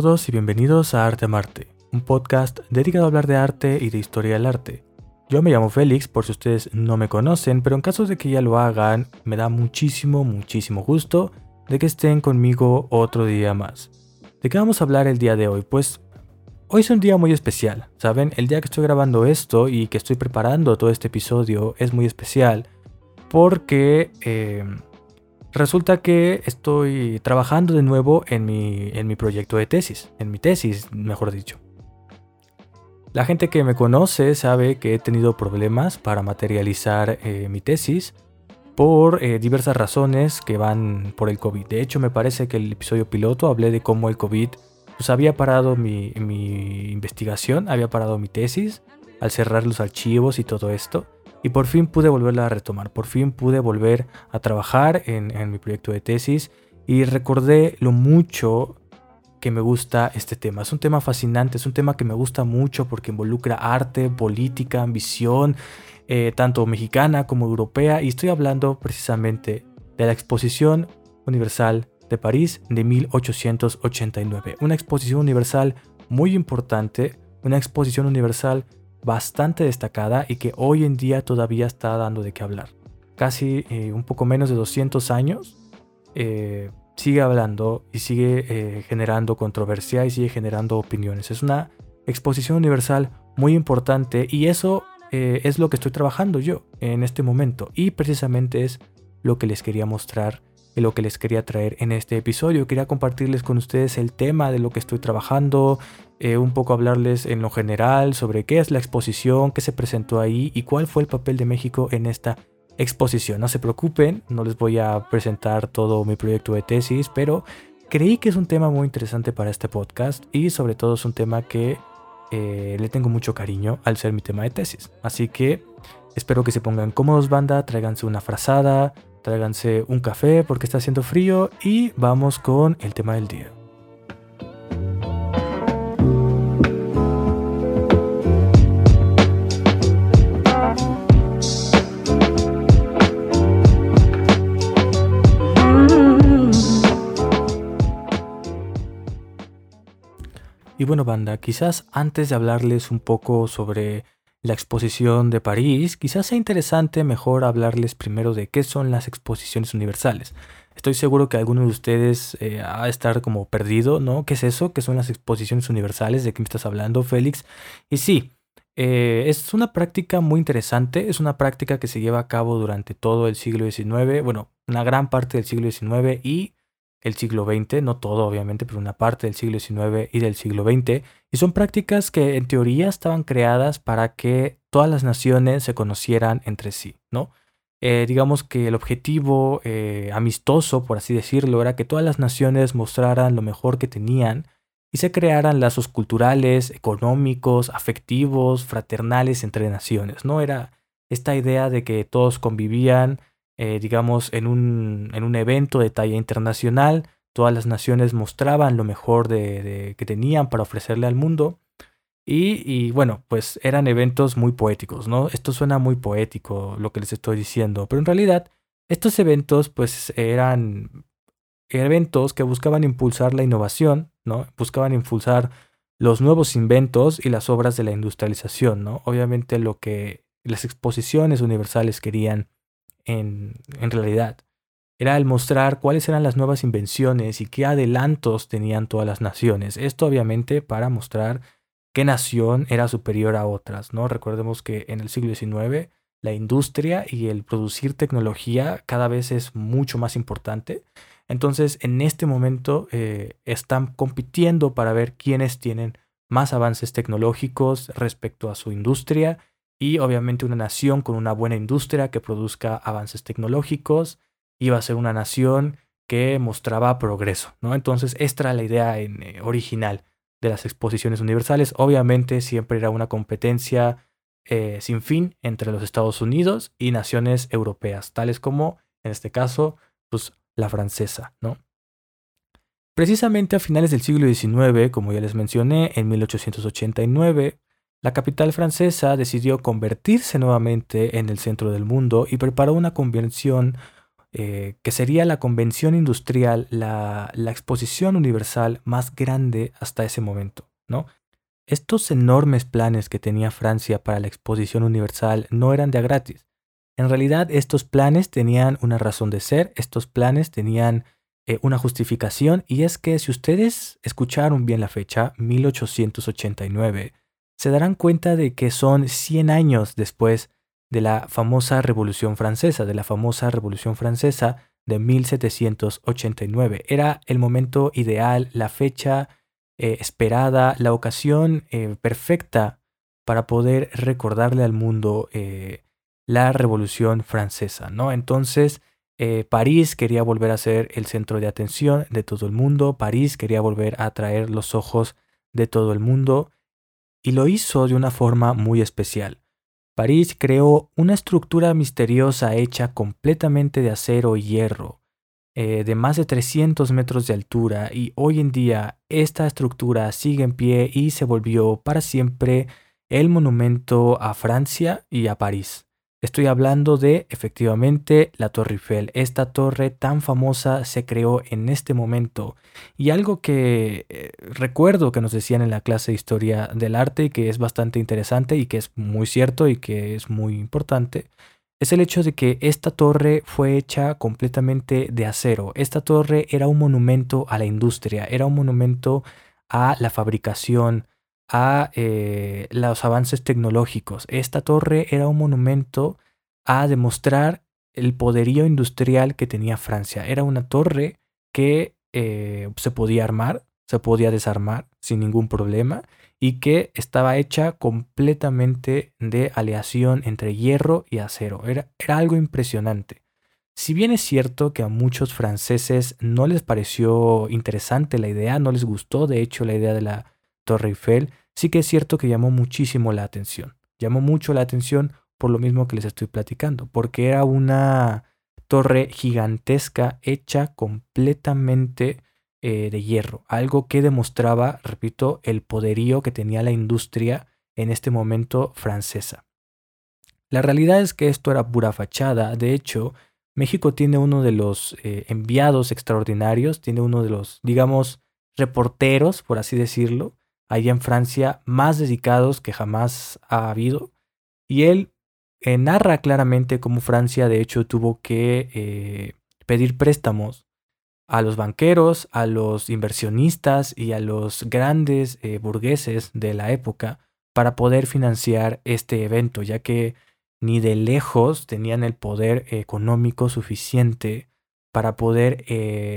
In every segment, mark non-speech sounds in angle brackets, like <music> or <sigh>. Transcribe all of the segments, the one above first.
todos y bienvenidos a Arte Marte, un podcast dedicado a hablar de arte y de historia del arte. Yo me llamo Félix, por si ustedes no me conocen, pero en caso de que ya lo hagan, me da muchísimo, muchísimo gusto de que estén conmigo otro día más. ¿De qué vamos a hablar el día de hoy? Pues hoy es un día muy especial, ¿saben? El día que estoy grabando esto y que estoy preparando todo este episodio es muy especial porque eh, resulta que estoy trabajando de nuevo en mi, en mi proyecto de tesis, en mi tesis, mejor dicho. La gente que me conoce sabe que he tenido problemas para materializar eh, mi tesis por eh, diversas razones que van por el COVID. De hecho, me parece que el episodio piloto hablé de cómo el COVID pues, había parado mi, investigación, había parado mi tesis al cerrar los archivos y todo esto. Y por fin pude volverla a retomar, por fin pude volver a trabajar en, mi proyecto de tesis y recordé lo mucho que me gusta este tema. Es un tema fascinante, es un tema que me gusta mucho porque involucra arte, política, ambición, eh, tanto mexicana como europea. Y estoy hablando precisamente de la Exposición Universal de París de 1889. Una exposición universal muy importante, una exposición universal bastante destacada y que hoy en día todavía está dando de qué hablar. Casi eh, un poco menos de 200 años. Eh, sigue hablando y sigue eh, generando controversia y sigue generando opiniones. Es una exposición universal muy importante y eso es lo que estoy trabajando yo en este momento y precisamente es lo que les quería mostrar y lo que les quería traer en este episodio. Quería compartirles con ustedes el tema de lo que estoy trabajando, eh, un poco hablarles en lo general sobre qué es la exposición, qué se presentó ahí y cuál fue el papel de México en esta exposición. No se preocupen, no les voy a presentar todo mi proyecto de tesis, pero creí que es un tema muy interesante para este podcast y sobre todo es un tema que eh, le tengo mucho cariño al ser mi tema de tesis. Así que espero que se pongan cómodos banda, tráiganse una frazada, tráiganse un café porque está haciendo frío y vamos con el tema del día. Y bueno, banda, quizás antes de hablarles un poco sobre la exposición de París, quizás sea interesante mejor hablarles primero de qué son las exposiciones universales. Estoy seguro que alguno de ustedes eh, ha de estar como perdido, ¿no? ¿Qué es eso? ¿Qué son las exposiciones universales? ¿De qué me estás hablando, Félix? Y sí, eh, es una práctica muy interesante, es una práctica que se lleva a cabo durante todo el siglo XIX, bueno, una gran parte del siglo XIX y el siglo XX, no todo obviamente, pero una parte del siglo XIX y del siglo XX, y son prácticas que en teoría estaban creadas para que todas las naciones se conocieran entre sí, ¿no? Eh, digamos que el objetivo eh, amistoso, por así decirlo, era que todas las naciones mostraran lo mejor que tenían y se crearan lazos culturales, económicos, afectivos, fraternales entre naciones, ¿no? Era esta idea de que todos convivían eh, digamos, en un, en un evento de talla internacional. Todas las naciones mostraban lo mejor de, que tenían para ofrecerle al mundo. Y, bueno, pues eran eventos muy poéticos, ¿no? Esto suena muy poético lo que les estoy diciendo, pero en realidad estos eventos pues eran eventos que buscaban impulsar la innovación, ¿no? Buscaban impulsar los nuevos inventos y las obras de la industrialización, ¿no? Obviamente lo que las exposiciones universales querían en, realidad. Era el mostrar cuáles eran las nuevas invenciones y qué adelantos tenían todas las naciones. Esto obviamente para mostrar qué nación era superior a otras, ¿no? Recordemos que en el siglo XIX la industria y el producir tecnología cada vez es mucho más importante. Entonces, en este momento eh, están compitiendo para ver quiénes tienen más avances tecnológicos respecto a su industria y obviamente una nación con una buena industria que produzca avances tecnológicos iba a ser una nación que mostraba progreso, ¿no? Entonces, esta era la idea eh, original de las exposiciones universales. Obviamente siempre era una competencia eh, sin fin entre los Estados Unidos y naciones europeas, tales como, en este caso, pues la francesa, ¿no? Precisamente a finales del siglo XIX, como ya les mencioné, en 1889, la capital francesa decidió convertirse nuevamente en el centro del mundo y preparó una convención eh, que sería la convención industrial, la, exposición universal más grande hasta ese momento. ¿no? Estos enormes planes que tenía Francia para la exposición universal no eran de a gratis. En realidad estos planes tenían una razón de ser, estos planes tenían eh, una justificación y es que si ustedes escucharon bien la fecha, 1889, se darán cuenta de que son 100 años después de la famosa Revolución Francesa, de la famosa Revolución Francesa de 1789. Era el momento ideal, la fecha eh, esperada, la ocasión eh, perfecta para poder recordarle al mundo eh, la Revolución Francesa, ¿no? Entonces, París quería volver a ser el centro de atención de todo el mundo, París quería volver a atraer los ojos de todo el mundo y lo hizo de una forma muy especial. París creó una estructura misteriosa hecha completamente de acero y hierro, eh, de más de 300 metros de altura, y hoy en día esta estructura sigue en pie y se volvió para siempre el monumento a Francia y a París. Estoy hablando de efectivamente la Torre Eiffel. Esta torre tan famosa se creó en este momento. Y algo que eh, recuerdo que nos decían en la clase de historia del arte y que es bastante interesante y que es muy cierto y que es muy importante, es el hecho de que esta torre fue hecha completamente de acero. Esta torre era un monumento a la industria, era un monumento a la fabricación, a eh, los avances tecnológicos. Esta torre era un monumento a demostrar el poderío industrial que tenía Francia. Era una torre que eh, se podía armar, se podía desarmar sin ningún problema y que estaba hecha completamente de aleación entre hierro y acero. Era, era algo impresionante. Si bien es cierto que a muchos franceses no les pareció interesante la idea, no les gustó de hecho la idea de la Torre Eiffel, sí que es cierto que llamó muchísimo la atención. Llamó mucho la atención por lo mismo que les estoy platicando, porque era una torre gigantesca hecha completamente eh, de hierro, algo que demostraba, repito, el poderío que tenía la industria en este momento francesa. La realidad es que esto era pura fachada, de hecho, México tiene uno de los eh, enviados extraordinarios, tiene uno de los, digamos, reporteros, por así decirlo, allá en Francia más dedicados que jamás ha habido. Y él eh, narra claramente cómo Francia de hecho tuvo que eh, pedir préstamos a los banqueros, a los inversionistas y a los grandes eh, burgueses de la época para poder financiar este evento, ya que ni de lejos tenían el poder económico suficiente para poder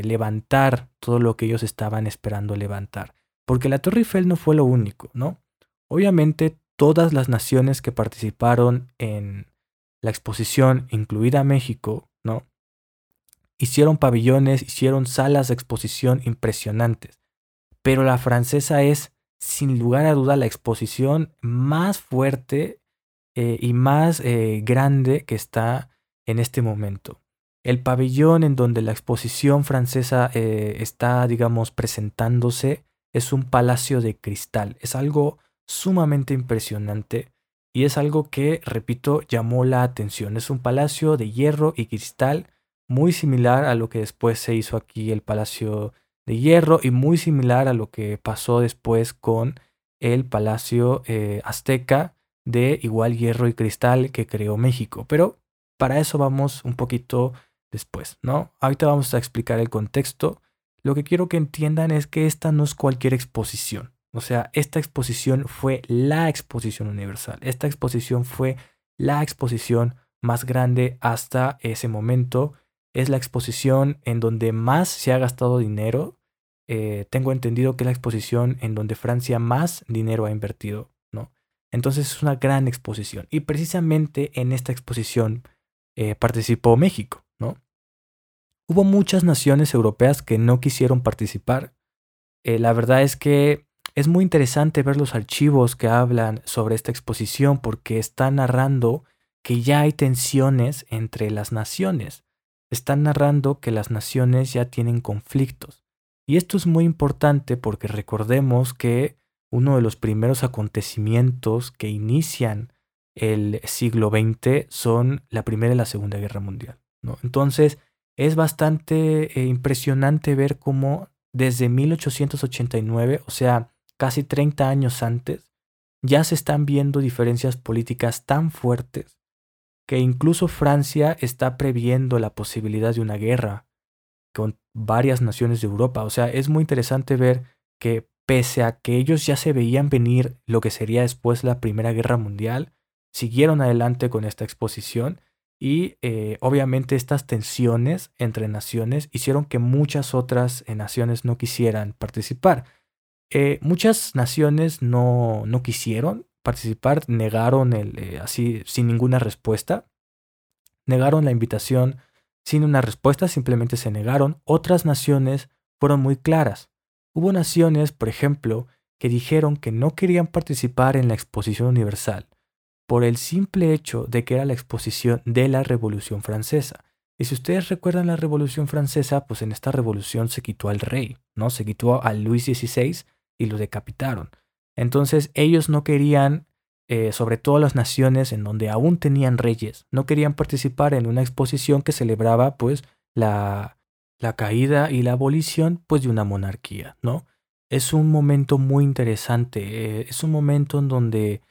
levantar todo lo que ellos estaban esperando levantar. Porque la Torre Eiffel no fue lo único, ¿no? Obviamente todas las naciones que participaron en la exposición, incluida México, ¿no? Hicieron pabellones, hicieron salas de exposición impresionantes. Pero la francesa es, sin lugar a duda, la exposición más fuerte eh, y más eh, grande que está en este momento. El pabellón en donde la exposición francesa eh, está, digamos, presentándose es un palacio de cristal. Es algo sumamente impresionante y es algo que, repito, llamó la atención. Es un palacio de hierro y cristal muy similar a lo que después se hizo aquí el palacio de hierro y muy similar a lo que pasó después con el palacio eh, azteca de igual hierro y cristal que creó México. Pero para eso vamos un poquito después, ¿no? Ahorita vamos a explicar el contexto lo que quiero que entiendan es que esta no es cualquier exposición. O sea, esta exposición fue la exposición universal. Esta exposición fue la exposición más grande hasta ese momento. Es la exposición en donde más se ha gastado dinero. Eh, tengo entendido que es la exposición en donde Francia más dinero ha invertido, ¿no? Entonces es una gran exposición. Y precisamente en esta exposición eh, participó México. Hubo muchas naciones europeas que no quisieron participar. Eh, la verdad es que es muy interesante ver los archivos que hablan sobre esta exposición porque están narrando que ya hay tensiones entre las naciones. Están narrando que las naciones ya tienen conflictos. Y esto es muy importante porque recordemos que uno de los primeros acontecimientos que inician el siglo XX son la Primera y la Segunda Guerra Mundial. ¿no? Entonces, es bastante eh, impresionante ver cómo desde 1889, o sea, casi 30 años antes, ya se están viendo diferencias políticas tan fuertes que incluso Francia está previendo la posibilidad de una guerra con varias naciones de Europa. O sea, es muy interesante ver que pese a que ellos ya se veían venir lo que sería después la Primera Guerra Mundial, siguieron adelante con esta exposición y eh, obviamente estas tensiones entre naciones hicieron que muchas otras eh, naciones no quisieran participar. Eh, muchas naciones no, no, quisieron participar, negaron el, así sin ninguna respuesta, negaron la invitación sin una respuesta, simplemente se negaron. Otras naciones fueron muy claras. Hubo naciones, por ejemplo, que dijeron que no querían participar en la exposición universal por el simple hecho de que era la exposición de la Revolución Francesa. Y si ustedes recuerdan la Revolución Francesa, pues en esta revolución se quitó al rey, ¿no? Se quitó a Luis XVI y lo decapitaron. Entonces ellos no querían, eh, sobre todo las naciones en donde aún tenían reyes, no querían participar en una exposición que celebraba pues la, la caída y la abolición pues de una monarquía, ¿no? Es un momento muy interesante, eh, es un momento en donde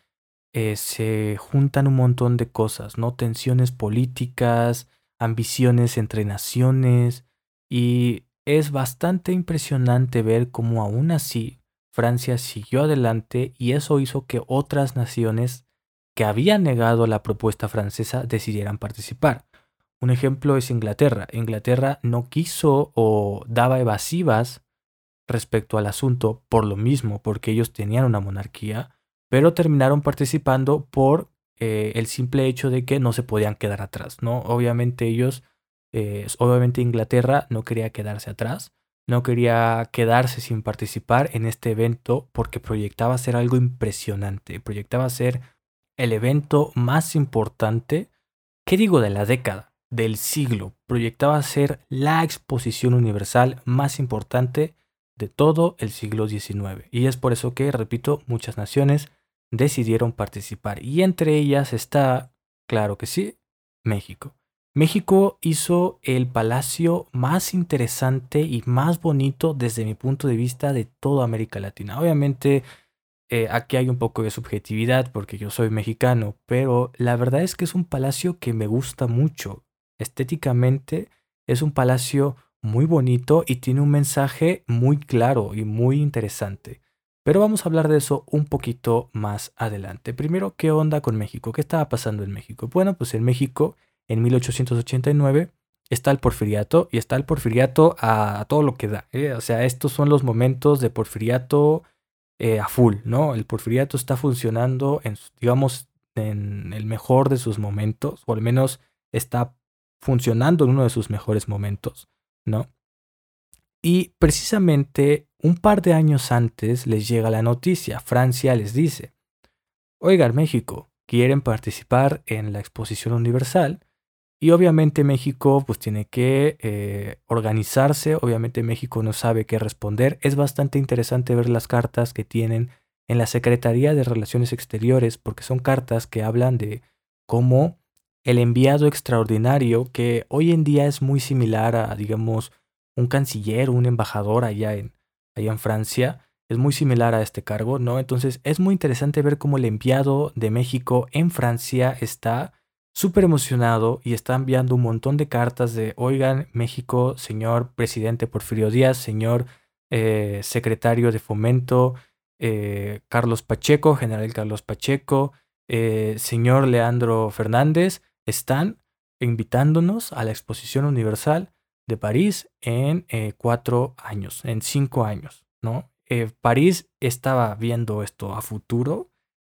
eh, se juntan un montón de cosas, ¿no? Tensiones políticas, ambiciones entre naciones y es bastante impresionante ver cómo aún así Francia siguió adelante y eso hizo que otras naciones que habían negado la propuesta francesa decidieran participar. Un ejemplo es Inglaterra. Inglaterra no quiso o daba evasivas respecto al asunto por lo mismo, porque ellos tenían una monarquía, pero terminaron participando por eh, el simple hecho de que no se podían quedar atrás, ¿no? Obviamente ellos, eh, obviamente Inglaterra no quería quedarse atrás, no quería quedarse sin participar en este evento porque proyectaba ser algo impresionante, proyectaba ser el evento más importante, ¿qué digo de la década? Del siglo, proyectaba ser la exposición universal más importante de todo el siglo XIX. Y es por eso que, repito, muchas naciones decidieron participar. Y entre ellas está, claro que sí, México. México hizo el palacio más interesante y más bonito desde mi punto de vista de toda América Latina. Obviamente eh, aquí hay un poco de subjetividad porque yo soy mexicano, pero la verdad es que es un palacio que me gusta mucho. Estéticamente es un palacio muy bonito y tiene un mensaje muy claro y muy interesante. Pero vamos a hablar de eso un poquito más adelante. Primero, ¿qué onda con México? ¿Qué estaba pasando en México? Bueno, pues en México, en 1889, está el porfiriato y está el porfiriato a, todo lo que da. ¿eh? O sea, estos son los momentos de porfiriato eh, a full, ¿no? El porfiriato está funcionando, digamos, en el mejor de sus momentos, o al menos está funcionando en uno de sus mejores momentos, ¿no? Y precisamente un par de años antes les llega la noticia. Francia les dice, oigan México, quieren participar en la exposición universal. Y obviamente México pues tiene que eh, organizarse, obviamente México no sabe qué responder. Es bastante interesante ver las cartas que tienen en la Secretaría de Relaciones Exteriores porque son cartas que hablan de cómo el enviado extraordinario, que hoy en día es muy similar a, digamos, un canciller, un embajador allá en, allá en Francia. Es muy similar a este cargo, ¿no? Entonces es muy interesante ver cómo el enviado de México en Francia está súper emocionado y está enviando un montón de cartas de, oigan, México, señor presidente Porfirio Díaz, señor eh, secretario de fomento, eh, Carlos Pacheco, general Carlos Pacheco, eh, señor Leandro Fernández, están invitándonos a la exposición universal de París en eh, cuatro años, en cinco años, ¿no? Eh, París estaba viendo esto a futuro.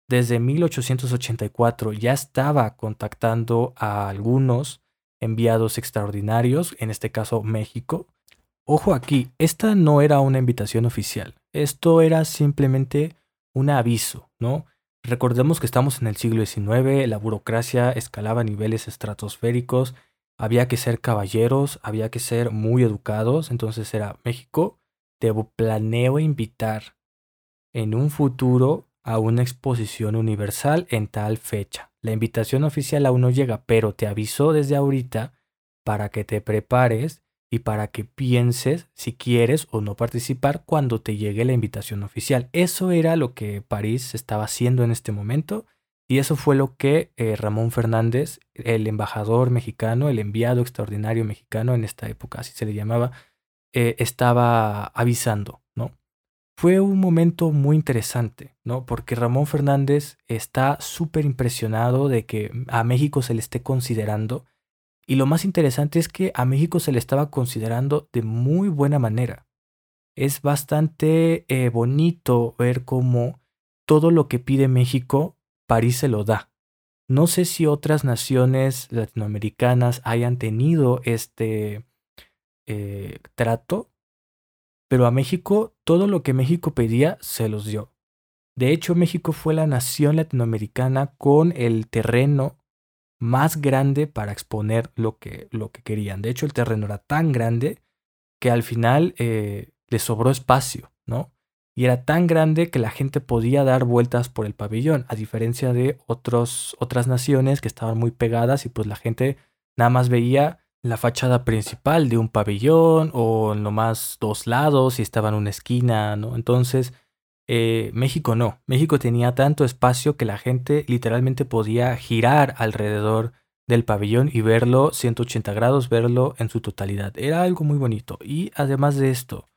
Desde 1884 ya estaba contactando a algunos enviados extraordinarios, en este caso México. Ojo aquí, esta no era una invitación oficial, esto era simplemente un aviso, ¿no? Recordemos que estamos en el siglo XIX, la burocracia escalaba niveles estratosféricos, había que ser caballeros, había que ser muy educados, entonces era México, te planeo invitar en un futuro a una exposición universal en tal fecha. La invitación oficial aún no llega, pero te aviso desde ahorita para que te prepares y para que pienses si quieres o no participar cuando te llegue la invitación oficial. Eso era lo que París estaba haciendo en este momento y eso fue lo que eh, Ramón Fernández, el embajador mexicano, el enviado extraordinario mexicano en esta época, así se le llamaba, eh, estaba avisando, ¿no? Fue un momento muy interesante, ¿no? Porque Ramón Fernández está súper impresionado de que a México se le esté considerando y lo más interesante es que a México se le estaba considerando de muy buena manera. Es bastante eh, bonito ver cómo todo lo que pide México, París se lo da. No sé si otras naciones latinoamericanas hayan tenido este eh, trato, pero a México todo lo que México pedía se los dio. De hecho, México fue la nación latinoamericana con el terreno más grande para exponer lo que, lo que querían. De hecho, el terreno era tan grande que al final eh, le sobró espacio, ¿no? Y era tan grande que la gente podía dar vueltas por el pabellón, a diferencia de otros, otras naciones que estaban muy pegadas y pues la gente nada más veía la fachada principal de un pabellón o nomás dos lados y estaba en una esquina, ¿no? Entonces, eh, México no. México tenía tanto espacio que la gente literalmente podía girar alrededor del pabellón y verlo 180 grados, verlo en su totalidad. Era algo muy bonito. Y además de esto,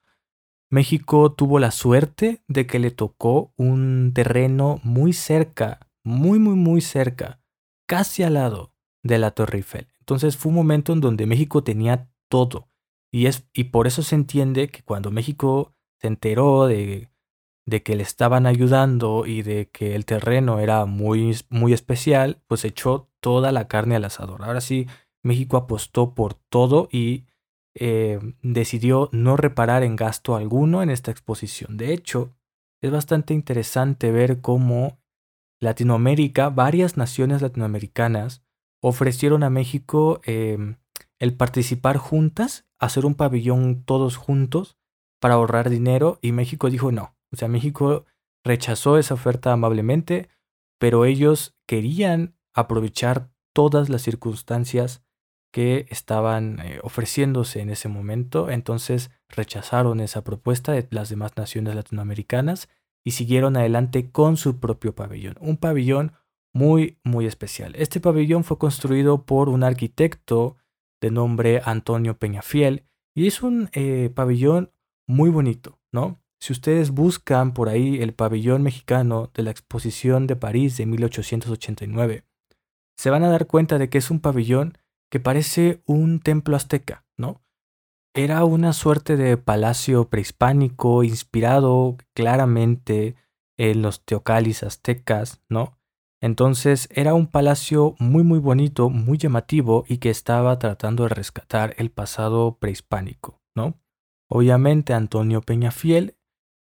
México tuvo la suerte de que le tocó un terreno muy cerca, muy, muy, muy cerca, casi al lado de la Torre Eiffel. Entonces fue un momento en donde México tenía todo. Y, es, y por eso se entiende que cuando México se enteró de de que le estaban ayudando y de que el terreno era muy, muy especial, pues echó toda la carne al asador. Ahora sí, México apostó por todo y eh, decidió no reparar en gasto alguno en esta exposición. De hecho, es bastante interesante ver cómo Latinoamérica, varias naciones latinoamericanas, ofrecieron a México em, el participar juntas, hacer un pabellón todos juntos para ahorrar dinero y México dijo no, o sea, México rechazó esa oferta amablemente, pero ellos querían aprovechar todas las circunstancias que estaban eh, ofreciéndose en ese momento, entonces rechazaron esa propuesta de las demás naciones latinoamericanas y siguieron adelante con su propio pabellón, un pabellón muy, muy especial. Este pabellón fue construido por un arquitecto de nombre Antonio Peñafiel y es un eh, pabellón muy bonito, ¿no? Si ustedes buscan por ahí el pabellón mexicano de la exposición de París de 1889, se van a dar cuenta de que es un pabellón que parece un templo azteca, ¿no? Era una suerte de palacio prehispánico inspirado claramente en los teocalis aztecas, ¿no? Entonces era un palacio muy muy bonito, muy llamativo y que estaba tratando de rescatar el pasado prehispánico, ¿no? Obviamente Antonio Peñafiel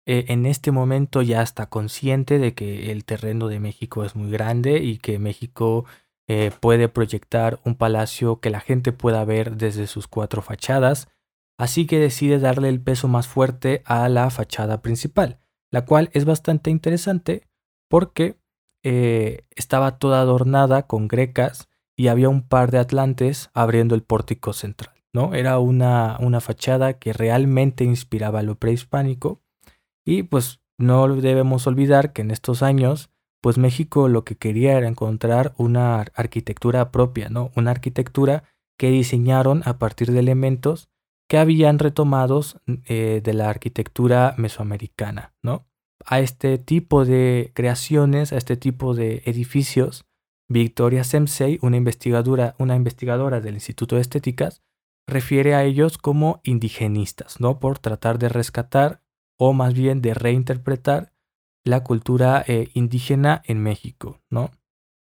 eh, en este momento ya está consciente de que el terreno de México es muy grande y que México eh, puede proyectar un palacio que la gente pueda ver desde sus cuatro fachadas, así que decide darle el peso más fuerte a la fachada principal, la cual es bastante interesante porque eh, estaba toda adornada con grecas y había un par de atlantes abriendo el pórtico central. ¿no? Era una, una fachada que realmente inspiraba lo prehispánico y pues no debemos olvidar que en estos años, pues México lo que quería era encontrar una arquitectura propia, ¿no? Una arquitectura que diseñaron a partir de elementos que habían retomados eh, de la arquitectura mesoamericana, ¿no? A este tipo de creaciones, a este tipo de edificios, Victoria Semsey, una investigadora, una investigadora del Instituto de Estéticas, refiere a ellos como indigenistas, ¿no? Por tratar de rescatar o más bien de reinterpretar la cultura eh, indígena en México, ¿no?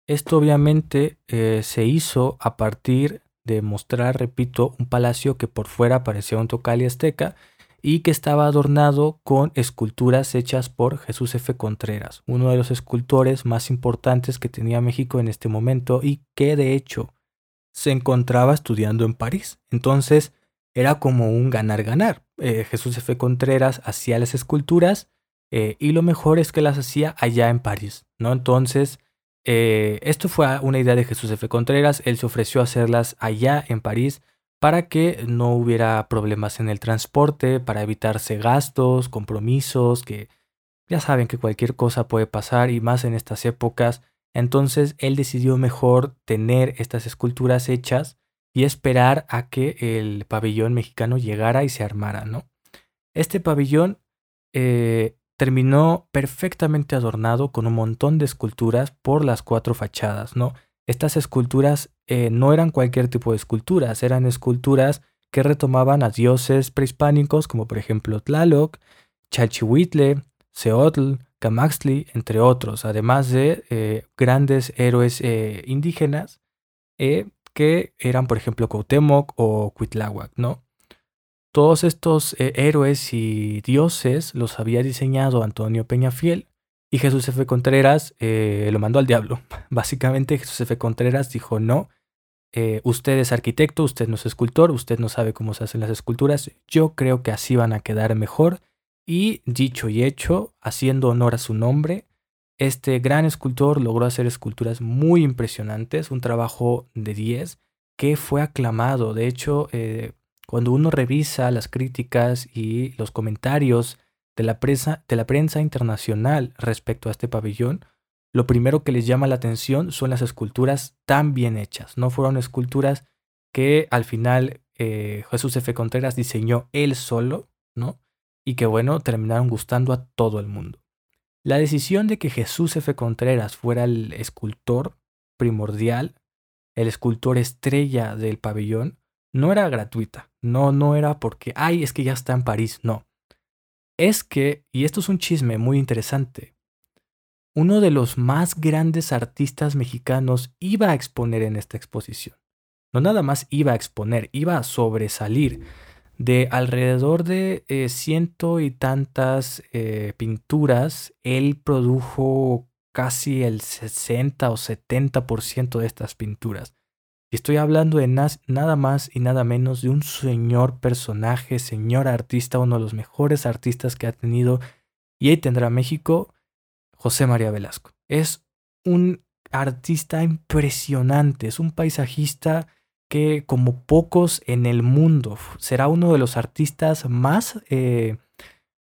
Esto obviamente eh, se hizo a partir de mostrar, repito, un palacio que por fuera parecía un tocali azteca y que estaba adornado con esculturas hechas por Jesús F. Contreras, uno de los escultores más importantes que tenía México en este momento y que de hecho se encontraba estudiando en París. Entonces, era como un ganar-ganar. Eh, Jesús F. Contreras hacía las esculturas eh, y lo mejor es que las hacía allá en París, ¿no? Entonces, eh, esto fue una idea de Jesús F. Contreras, él se ofreció a hacerlas allá en París para que no hubiera problemas en el transporte, para evitarse gastos, compromisos, que ya saben que cualquier cosa puede pasar y más en estas épocas. Entonces él decidió mejor tener estas esculturas hechas y esperar a que el pabellón mexicano llegara y se armara, ¿no? Este pabellón eh, terminó perfectamente adornado con un montón de esculturas por las cuatro fachadas, ¿no? Estas esculturas eh, no eran cualquier tipo de esculturas, eran esculturas que retomaban a dioses prehispánicos como por ejemplo Tlaloc, Chalchihuitle, Seotl, Camaxtli, entre otros, además de eh, grandes héroes eh, indígenas que eran por ejemplo Cuauhtémoc o Cuitláhuac, ¿no? Todos estos héroes y dioses los había diseñado Antonio Peñafiel y Jesús F. Contreras eh, lo mandó al diablo. <laughs> Básicamente Jesús F. Contreras dijo, no, eh, usted es arquitecto, usted no es escultor, usted no sabe cómo se hacen las esculturas, yo creo que así van a quedar mejor. Y dicho y hecho, haciendo honor a su nombre, este gran escultor logró hacer esculturas muy impresionantes, un trabajo de 10 que fue aclamado. De hecho, eh, cuando uno revisa las críticas y los comentarios de la, prensa, de la prensa internacional respecto a este pabellón, lo primero que les llama la atención son las esculturas tan bien hechas. No fueron esculturas que al final eh, Jesús F. Contreras diseñó él solo, ¿no? Y que bueno, terminaron gustando a todo el mundo. La decisión de que Jesús F. Contreras fuera el escultor primordial, el escultor estrella del pabellón, no era gratuita. No, no era porque, ay, es que ya está en París, no es que, y esto es un chisme muy interesante, uno de los más grandes artistas mexicanos iba a exponer en esta exposición. No nada más iba a exponer, iba a sobresalir. De alrededor de eh, ciento y tantas eh, pinturas, él produjo casi el 60 o 70% de estas pinturas. Y estoy hablando de nada más y nada menos de un señor personaje, señor artista, uno de los mejores artistas que ha tenido y ahí tendrá México, José María Velasco. Es un artista impresionante, es un paisajista que como pocos en el mundo será uno de los artistas más eh,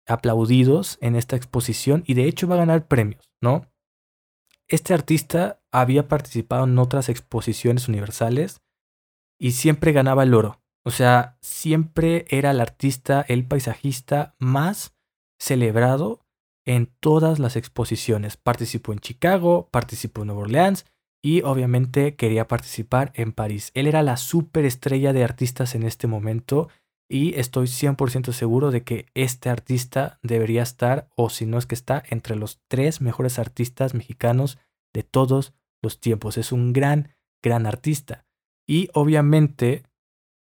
aplaudidos en esta exposición y de hecho va a ganar premios, ¿no? Este artista había participado en otras exposiciones universales y siempre ganaba el oro. O sea, siempre era el artista, el paisajista más celebrado en todas las exposiciones. Participó en Chicago, participó en Nueva Orleans y obviamente quería participar en París. Él era la superestrella de artistas en este momento y estoy 100% seguro de que este artista debería estar, o si no es que está, entre los tres mejores artistas mexicanos de todos los tiempos. Es un gran, gran artista. Y obviamente,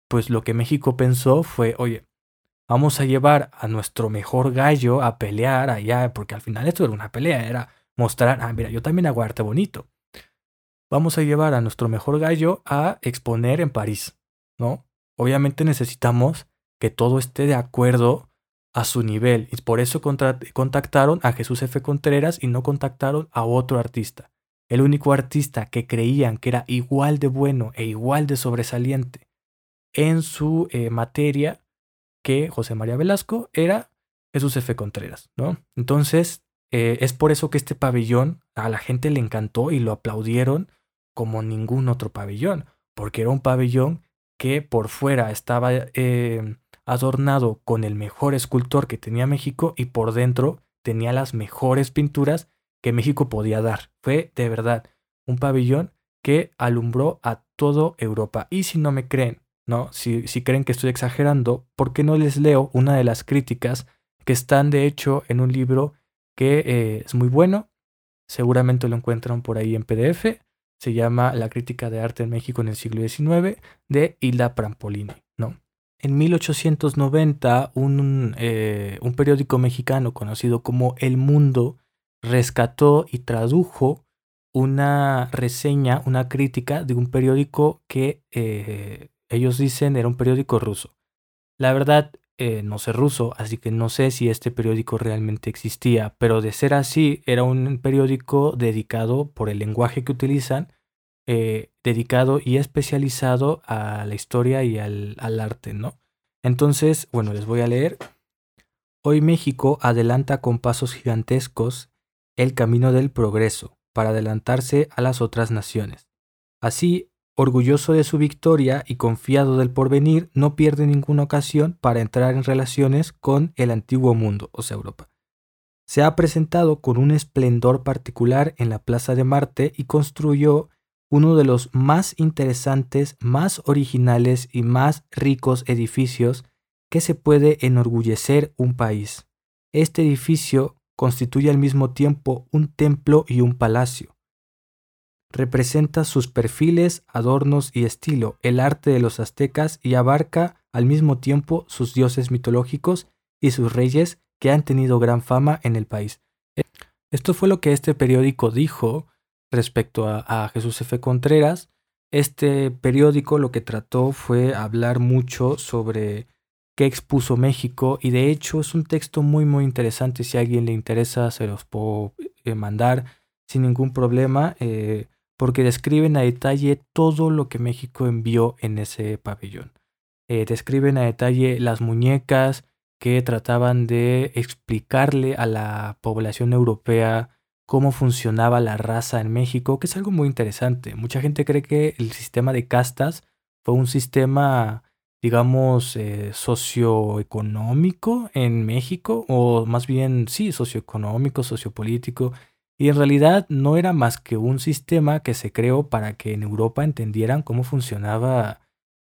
pues lo que México pensó fue, oye, vamos a llevar a nuestro mejor gallo a pelear allá, porque al final esto era una pelea, era mostrar, ah, mira, yo también hago arte bonito. Vamos a llevar a nuestro mejor gallo a exponer en París, ¿no? Obviamente necesitamos que todo esté de acuerdo a su nivel. Y por eso contactaron a Jesús F. Contreras y no contactaron a otro artista. El único artista que creían que era igual de bueno e igual de sobresaliente en su eh, materia que José María Velasco era Jesús F. Contreras, ¿no? Entonces, eh, es por eso que este pabellón a la gente le encantó y lo aplaudieron como ningún otro pabellón, porque era un pabellón que por fuera estaba eh, adornado con el mejor escultor que tenía México y por dentro tenía las mejores pinturas que México podía dar. Fue de verdad un pabellón que alumbró a todo Europa. Y si no me creen, ¿no? Si, si creen que estoy exagerando, ¿por qué no les leo una de las críticas que están de hecho en un libro que eh, es muy bueno? Seguramente lo encuentran por ahí en PDF. Se llama La crítica de arte en México en el siglo XIX de Hilda Prampolini. En 1890, un, eh, un periódico mexicano conocido como El Mundo rescató y tradujo una reseña, una crítica de un periódico que eh, ellos dicen era un periódico ruso. La verdad, eh, no sé ruso, así que no sé si este periódico realmente existía, pero de ser así, era un periódico dedicado por el lenguaje que utilizan, eh, dedicado y especializado a la historia y al, al arte, ¿no? Entonces, bueno, les voy a leer. Hoy México adelanta con pasos gigantescos el camino del progreso para adelantarse a las otras naciones. Así, orgulloso de su victoria y confiado del porvenir, no pierde ninguna ocasión para entrar en relaciones con el antiguo mundo, o sea, Europa. Se ha presentado con un esplendor particular en la Plaza de Marte y construyó uno de los más interesantes, más originales y más ricos edificios que se puede enorgullecer un país. Este edificio constituye al mismo tiempo un templo y un palacio. Representa sus perfiles, adornos y estilo, el arte de los aztecas y abarca al mismo tiempo sus dioses mitológicos y sus reyes que han tenido gran fama en el país. Esto fue lo que este periódico dijo respecto a, Jesús F. Contreras. Este periódico lo que trató fue hablar mucho sobre qué expuso México y de hecho es un texto muy muy interesante. Si a alguien le interesa se los puedo eh, mandar sin ningún problema eh, porque describen a detalle todo lo que México envió en ese pabellón. Eh, describen a detalle las muñecas que trataban de explicarle a la población europea cómo funcionaba la raza en México, que es algo muy interesante. Mucha gente cree que el sistema de castas fue un sistema, digamos, eh, socioeconómico en México, o más bien, sí, socioeconómico, sociopolítico, y en realidad no era más que un sistema que se creó para que en Europa entendieran cómo funcionaba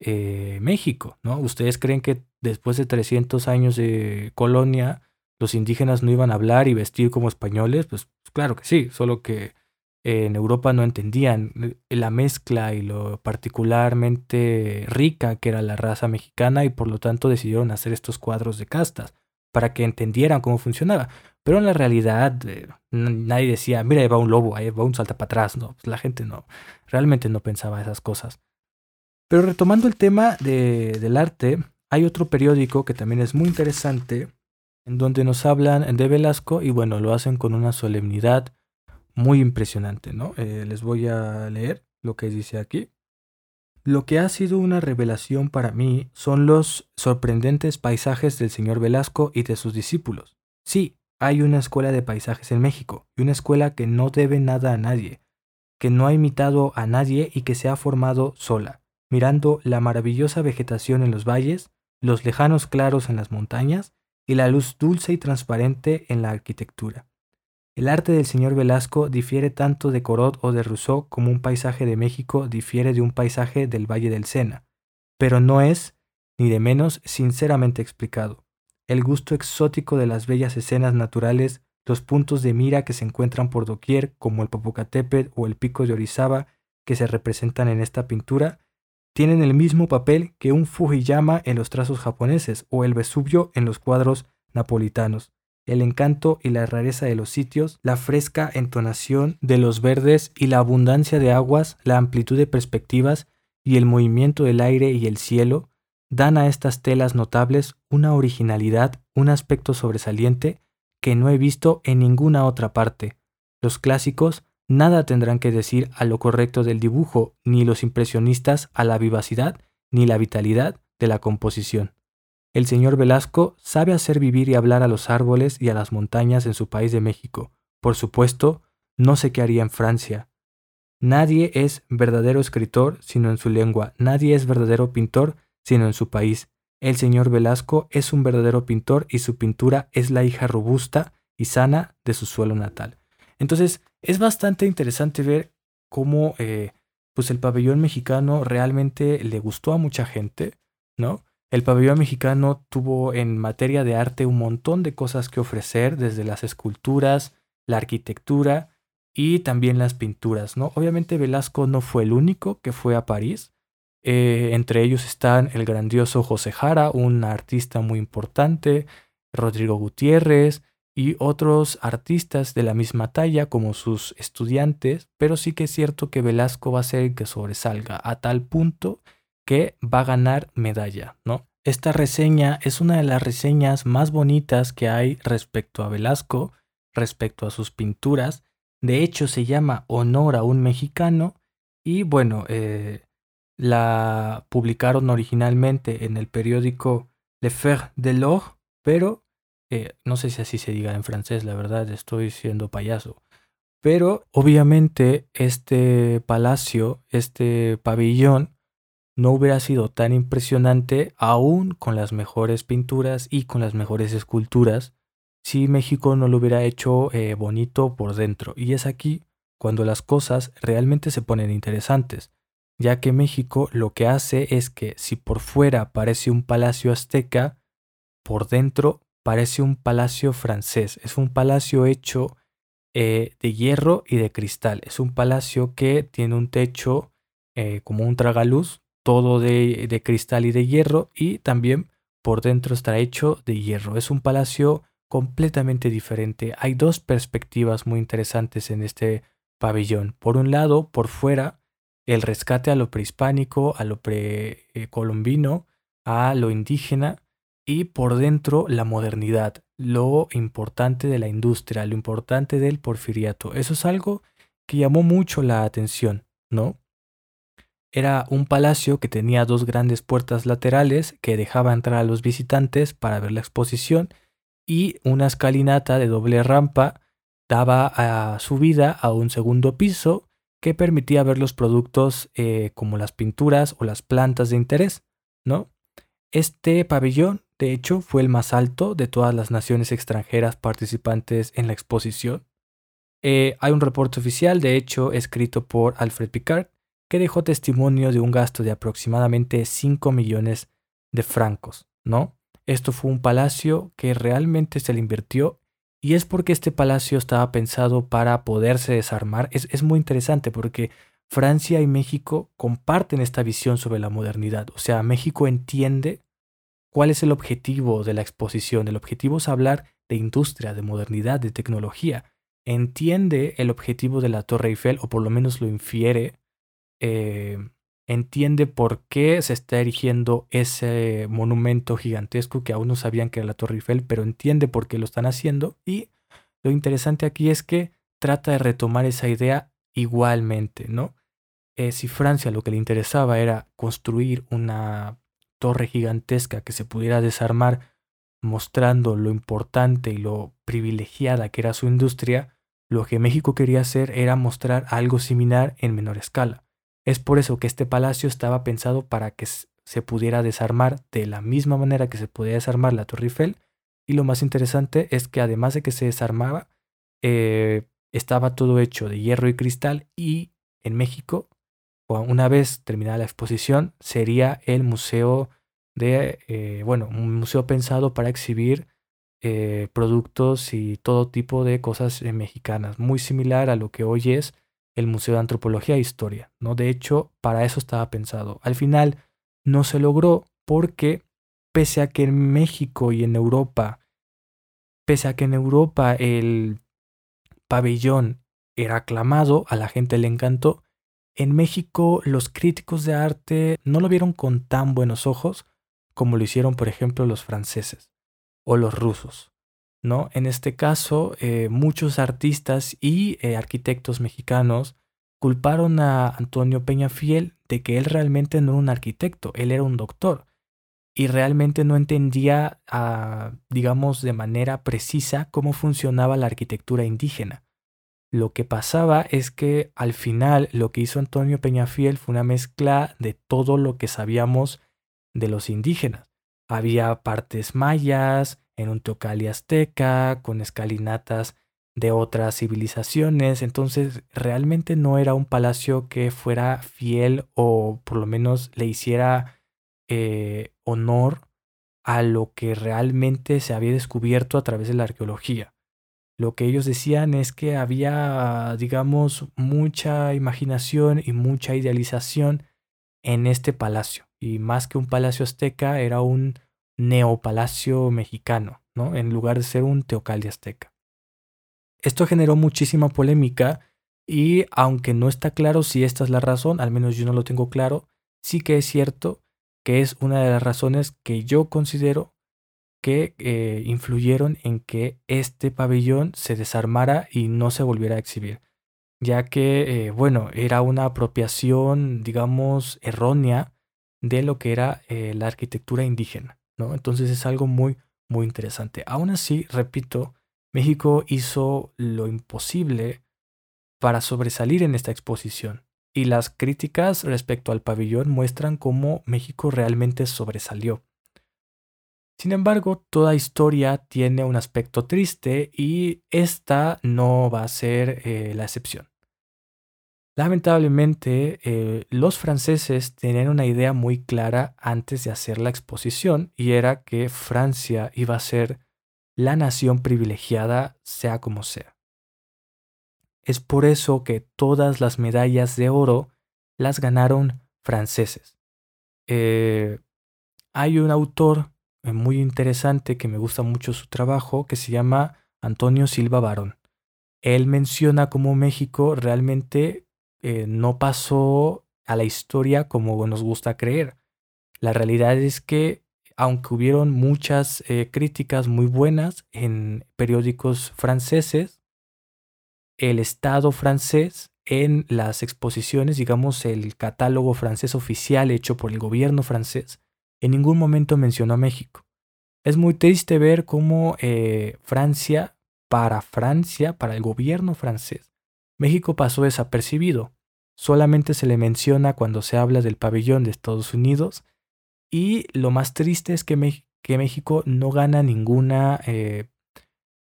eh, México, ¿no? ¿Ustedes creen que después de 300 años de colonia, los indígenas no iban a hablar y vestir como españoles, pues claro que sí, solo que en Europa no entendían eh, la mezcla y lo particularmente rica que era la raza mexicana y por lo tanto decidieron hacer estos cuadros de castas para que entendieran cómo funcionaba. Pero en la realidad eh, nadie decía, mira, ahí va un lobo, ahí va un salta para atrás, no, pues la gente no, realmente no pensaba esas cosas. Pero retomando el tema de, del arte, hay otro periódico que también es muy interesante en donde nos hablan de Velasco y bueno, lo hacen con una solemnidad muy impresionante, ¿no? Eh, les voy a leer lo que dice aquí. Lo que ha sido una revelación para mí son los sorprendentes paisajes del señor Velasco y de sus discípulos. Sí, hay una escuela de paisajes en México, y una escuela que no debe nada a nadie, que no ha imitado a nadie y que se ha formado sola, mirando la maravillosa vegetación en los valles, los lejanos claros en las montañas y la luz dulce y transparente en la arquitectura. El arte del señor Velasco difiere tanto de Corot o de Rousseau como un paisaje de México difiere de un paisaje del Valle del Sena, pero no es, ni de menos, sinceramente explicado. El gusto exótico de las bellas escenas naturales, los puntos de mira que se encuentran por doquier, como el Popocatépetl o el pico de Orizaba, que se representan en esta pintura, tienen el mismo papel que un Fujiyama en los trazos japoneses o el Vesubio en los cuadros napolitanos. El encanto y la rareza de los sitios, la fresca entonación de los verdes y la abundancia de aguas, la amplitud de perspectivas y el movimiento del aire y el cielo, dan a estas telas notables una originalidad, un aspecto sobresaliente que no he visto en ninguna otra parte. Los clásicos nada tendrán que decir a lo correcto del dibujo, ni los impresionistas a la vivacidad ni la vitalidad de la composición. El señor Velasco sabe hacer vivir y hablar a los árboles y a las montañas en su país de México. Por supuesto, no sé qué haría en Francia. Nadie es verdadero escritor sino en su lengua, nadie es verdadero pintor sino en su país. El señor Velasco es un verdadero pintor y su pintura es la hija robusta y sana de su suelo natal. Entonces, es bastante interesante ver cómo eh, pues el pabellón mexicano realmente le gustó a mucha gente, ¿no? El pabellón mexicano tuvo en materia de arte un montón de cosas que ofrecer, desde las esculturas, la arquitectura y también las pinturas, ¿no? Obviamente Velasco no fue el único que fue a París. Eh, entre ellos están el grandioso José Jara, un artista muy importante, Rodrigo Gutiérrez, y otros artistas de la misma talla como sus estudiantes, pero sí que es cierto que Velasco va a ser el que sobresalga a tal punto que va a ganar medalla, ¿no? esta reseña es una de las reseñas más bonitas que hay respecto a Velasco, respecto a sus pinturas. De hecho, se llama Honor a un mexicano y bueno, eh, la publicaron originalmente en el periódico Le Fer de l'Or, pero eh, no sé si así se diga en francés, la verdad, estoy siendo payaso. Pero obviamente este palacio, este pabellón, no hubiera sido tan impresionante aún con las mejores pinturas y con las mejores esculturas si México no lo hubiera hecho eh, bonito por dentro. Y es aquí cuando las cosas realmente se ponen interesantes, ya que México lo que hace es que si por fuera parece un palacio azteca, por dentro parece un palacio francés. Es un palacio hecho eh, de hierro y de cristal. Es un palacio que tiene un techo eh, como un tragaluz, todo de, de cristal y de hierro, y también por dentro está hecho de hierro. Es un palacio completamente diferente. Hay dos perspectivas muy interesantes en este pabellón. Por un lado, por fuera, el rescate a lo prehispánico, a lo precolombino, a lo indígena, y por dentro la modernidad, lo importante de la industria, lo importante del porfiriato. Eso es algo que llamó mucho la atención, ¿no? Era un palacio que tenía dos grandes puertas laterales que dejaba entrar a los visitantes para ver la exposición y una escalinata de doble rampa daba a subida a un segundo piso que permitía ver los productos eh, como las pinturas o las plantas de interés, ¿no? Este pabellón, de hecho, fue el más alto de todas las naciones extranjeras participantes en la exposición. Eh, hay un reporte oficial, de hecho, escrito por Alfred Picard, que dejó testimonio de un gasto de aproximadamente 5 millones de francos, ¿no? Esto fue un palacio que realmente se le invirtió y es porque este palacio estaba pensado para poderse desarmar. Es, es, muy interesante porque Francia y México comparten esta visión sobre la modernidad. O sea, México entiende cuál es el objetivo de la exposición. El objetivo es hablar de industria, de modernidad, de tecnología. Entiende el objetivo de la Torre Eiffel, o por lo menos lo infiere, eh, entiende por qué se está erigiendo ese monumento gigantesco que aún no sabían que era la Torre Eiffel, pero entiende por qué lo están haciendo. Y lo interesante aquí es que trata de retomar esa idea igualmente, ¿no? Eh, si Francia lo que le interesaba era construir una torre gigantesca que se pudiera desarmar mostrando lo importante y lo privilegiada que era su industria, lo que México quería hacer era mostrar algo similar en menor escala. Es por eso que este palacio estaba pensado para que se pudiera desarmar de la misma manera que se podía desarmar la Torre Eiffel. Y lo más interesante es que además de que se desarmaba, eh, estaba todo hecho de hierro y cristal y en México, una vez terminada la exposición, sería el museo de, eh, bueno, un museo pensado para exhibir eh, productos y todo tipo de cosas mexicanas, muy similar a lo que hoy es el Museo de Antropología e Historia, ¿no? De hecho, para eso estaba pensado. Al final no se logró porque pese a que en México y en Europa, pese a que en Europa el pabellón era aclamado, a la gente le encantó, en México los críticos de arte no lo vieron con tan buenos ojos como lo hicieron, por ejemplo, los franceses o los rusos. ¿no? En este caso, eh, muchos artistas y eh, arquitectos mexicanos culparon a Antonio Peñafiel de que él realmente no era un arquitecto, él era un doctor y realmente no entendía, ah, digamos, de manera precisa cómo funcionaba la arquitectura indígena. Lo que pasaba es que al final lo que hizo Antonio Peñafiel fue una mezcla de todo lo que sabíamos de los indígenas. Había partes mayas, en un Teocalli azteca, con escalinatas de otras civilizaciones, entonces realmente no era un palacio que fuera fiel o por lo menos le hiciera eh, honor a lo que realmente se había descubierto a través de la arqueología. Lo que ellos decían es que había, digamos, mucha imaginación y mucha idealización en este palacio. Y más que un palacio azteca, era un neopalacio mexicano, ¿no? En lugar de ser un teocalli azteca. Esto generó muchísima polémica y aunque no está claro si esta es la razón, al menos yo no lo tengo claro, sí que es cierto que es una de las razones que yo considero que eh, influyeron en que este pabellón se desarmara y no se volviera a exhibir, ya que, eh, bueno, era una apropiación, digamos, errónea de lo que era eh, la arquitectura indígena, ¿no? Entonces es algo muy, muy interesante. Aún así, repito, México hizo lo imposible para sobresalir en esta exposición. Y las críticas respecto al pabellón muestran cómo México realmente sobresalió. Sin embargo, toda historia tiene un aspecto triste y esta no va a ser eh, la excepción. Lamentablemente, eh, los franceses tenían una idea muy clara antes de hacer la exposición y era que Francia iba a ser la nación privilegiada sea como sea. Es por eso que todas las medallas de oro las ganaron franceses. Eh, hay un autor muy interesante que me gusta mucho su trabajo que se llama Antonio Silva Barón. Él menciona cómo México realmente eh, no pasó a la historia como nos gusta creer. La realidad es que aunque hubieron muchas críticas muy buenas en periódicos franceses, el Estado francés en las exposiciones, digamos el catálogo francés oficial hecho por el gobierno francés, en ningún momento mencionó a México. Es muy triste ver cómo eh, Francia, para Francia, para el gobierno francés, México pasó desapercibido. Solamente se le menciona cuando se habla del pabellón de Estados Unidos y lo más triste es que, México no gana ninguna eh,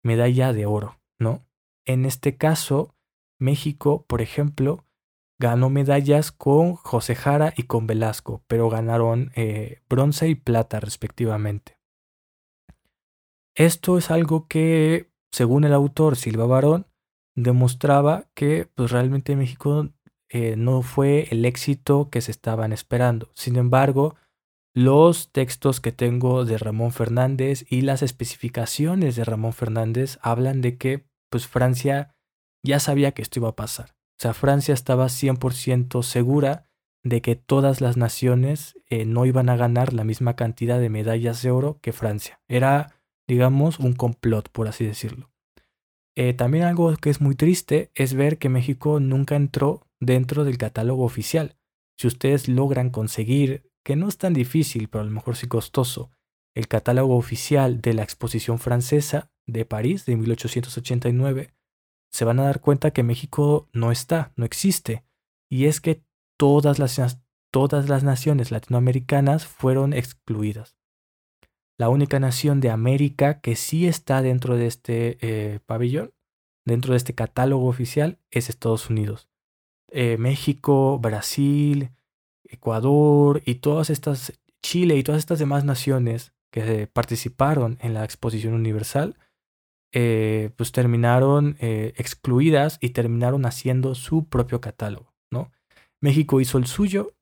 medalla de oro, ¿no? En este caso, México, por ejemplo, ganó medallas con José Jara y con Velasco, pero ganaron eh, bronce y plata respectivamente. Esto es algo que, según el autor Silva Barón, demostraba que pues, realmente México eh, no fue el éxito que se estaban esperando. Sin embargo, los textos que tengo de Ramón Fernández y las especificaciones de Ramón Fernández hablan de que pues Francia ya sabía que esto iba a pasar. O sea, Francia estaba 100% segura de que todas las naciones eh, no iban a ganar la misma cantidad de medallas de oro que Francia. Era, digamos, un complot, por así decirlo. Eh, también algo que es muy triste es ver que México nunca entró dentro del catálogo oficial. Si ustedes logran conseguir, que no es tan difícil, pero a lo mejor sí costoso, el catálogo oficial de la exposición francesa, de París de 1889, se van a dar cuenta que México no está, no existe. Y es que todas las, todas las naciones latinoamericanas fueron excluidas. La única nación de América que sí está dentro de este eh, pabellón, dentro de este catálogo oficial, es Estados Unidos. Eh, México, Brasil, Ecuador y todas estas, Chile y todas estas demás naciones que participaron en la exposición universal, eh, pues terminaron eh, excluidas y terminaron haciendo su propio catálogo, ¿no? México hizo el suyo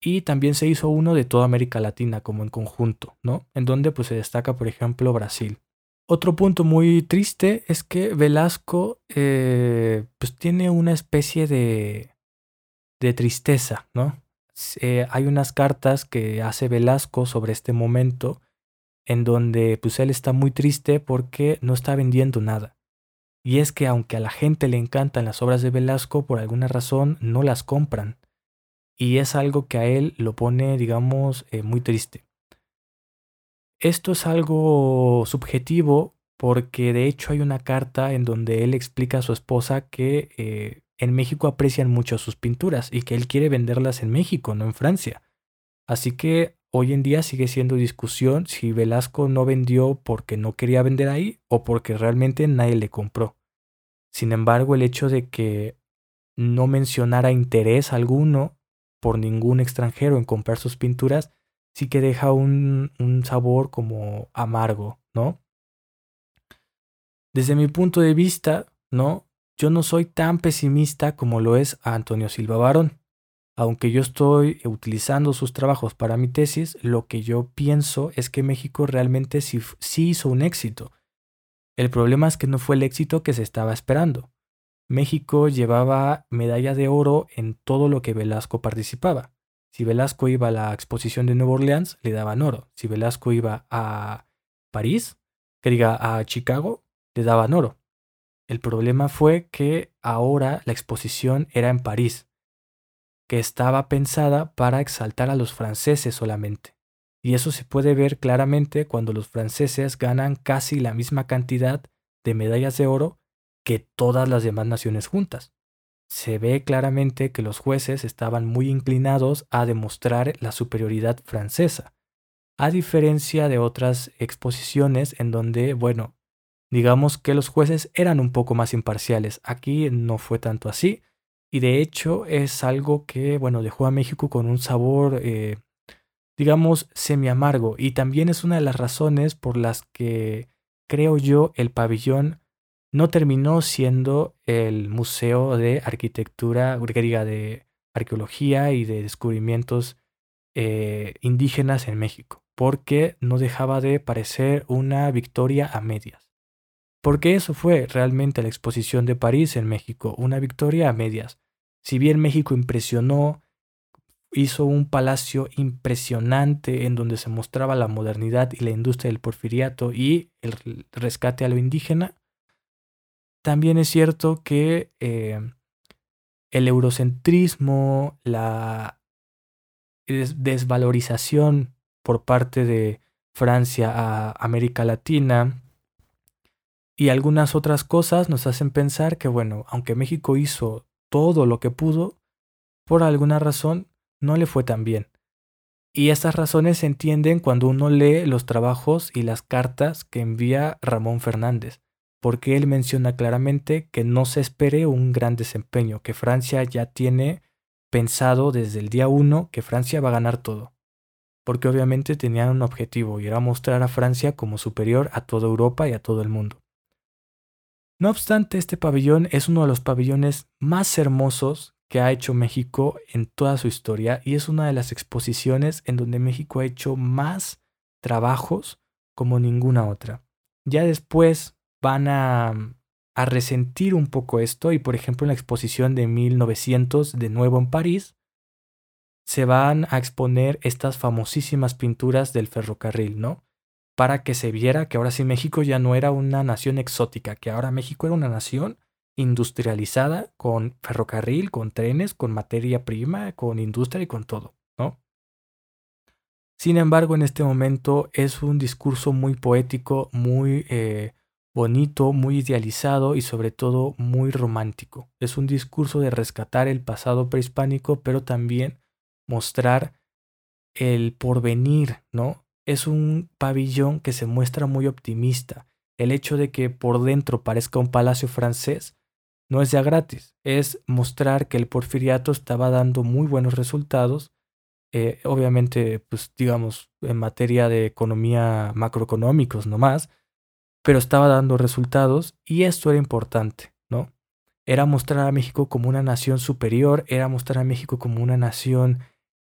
y también se hizo uno de toda América Latina como en conjunto, ¿no? En donde pues se destaca, por ejemplo, Brasil. Otro punto muy triste es que Velasco eh, pues tiene una especie de, de tristeza, ¿no? hay unas cartas que hace Velasco sobre este momento en donde pues él está muy triste porque no está vendiendo nada. Y es que aunque a la gente le encantan las obras de Velasco, por alguna razón no las compran. Y es algo que a él lo pone, digamos, eh, muy triste. Esto es algo subjetivo porque de hecho hay una carta en donde él explica a su esposa que eh, en México aprecian mucho sus pinturas y que él quiere venderlas en México, no en Francia. Así que hoy en día sigue siendo discusión si Velasco no vendió porque no quería vender ahí o porque realmente nadie le compró. Sin embargo, el hecho de que no mencionara interés alguno por ningún extranjero en comprar sus pinturas, sí que deja un, sabor como amargo, ¿no? Desde mi punto de vista, ¿no? Yo no soy tan pesimista como lo es Antonio Silva Barón aunque yo estoy utilizando sus trabajos para mi tesis, lo que yo pienso es que México realmente sí, hizo un éxito. El problema es que no fue el éxito que se estaba esperando. México llevaba medalla de oro en todo lo que Velasco participaba. Si Velasco iba a la exposición de Nueva Orleans, le daban oro. Si Velasco iba a París, que diga a Chicago, le daban oro. El problema fue que ahora la exposición era en París, que estaba pensada para exaltar a los franceses solamente. Y eso se puede ver claramente cuando los franceses ganan casi la misma cantidad de medallas de oro que todas las demás naciones juntas. Se ve claramente que los jueces estaban muy inclinados a demostrar la superioridad francesa, a diferencia de otras exposiciones en donde, bueno, digamos que los jueces eran un poco más imparciales. Aquí no fue tanto así. Y de hecho es algo que, bueno, dejó a México con un sabor, eh, digamos, semi amargo. Y también es una de las razones por las que creo yo el pabellón no terminó siendo el museo de arquitectura, diga, de arqueología y de descubrimientos eh, indígenas en México, porque no dejaba de parecer una victoria a medias. Porque eso fue realmente la exposición de París en México, una victoria a medias. Si bien México impresionó, hizo un palacio impresionante en donde se mostraba la modernidad y la industria del porfiriato y el rescate a lo indígena, también es cierto que eh, el eurocentrismo, la desvalorización por parte de Francia a América Latina, y algunas otras cosas nos hacen pensar que, bueno, aunque México hizo todo lo que pudo, por alguna razón no le fue tan bien. Y estas razones se entienden cuando uno lee los trabajos y las cartas que envía Ramón Fernández, porque él menciona claramente que no se espere un gran desempeño, que Francia ya tiene pensado desde el día uno que Francia va a ganar todo. Porque obviamente tenían un objetivo y era mostrar a Francia como superior a toda Europa y a todo el mundo. No obstante, este pabellón es uno de los pabellones más hermosos que ha hecho México en toda su historia y es una de las exposiciones en donde México ha hecho más trabajos como ninguna otra. Ya después van a, a resentir un poco esto y por ejemplo en la exposición de 1900 de nuevo en París se van a exponer estas famosísimas pinturas del ferrocarril, ¿no? Para que se viera que ahora sí México ya no era una nación exótica, que ahora México era una nación industrializada con ferrocarril, con trenes, con materia prima, con industria y con todo, ¿no? Sin embargo, en este momento es un discurso muy poético, muy eh, bonito, muy idealizado y sobre todo muy romántico. Es un discurso de rescatar el pasado prehispánico, pero también mostrar el porvenir, ¿no? Es un pabellón que se muestra muy optimista. El hecho de que por dentro parezca un palacio francés no es ya gratis, es mostrar que el porfiriato estaba dando muy buenos resultados, eh, obviamente, pues digamos, en materia de economía macroeconómicos nomás, pero estaba dando resultados y esto era importante, ¿no? Era mostrar a México como una nación superior, era mostrar a México como una nación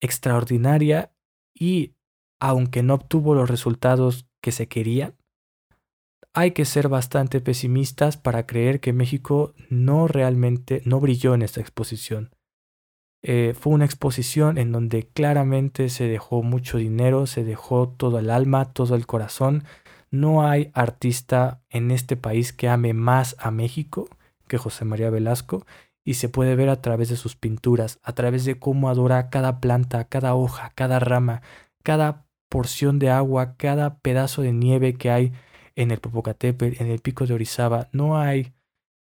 extraordinaria y aunque no obtuvo los resultados que se querían, hay que ser bastante pesimistas para creer que México no realmente no brilló en esta exposición. Eh, fue una exposición en donde claramente se dejó mucho dinero, se dejó todo el alma, todo el corazón. No hay artista en este país que ame más a México que José María Velasco y se puede ver a través de sus pinturas, a través de cómo adora cada planta, cada hoja, cada rama, cada porción de agua, cada pedazo de nieve que hay en el Popocatépetl, en el pico de Orizaba. No hay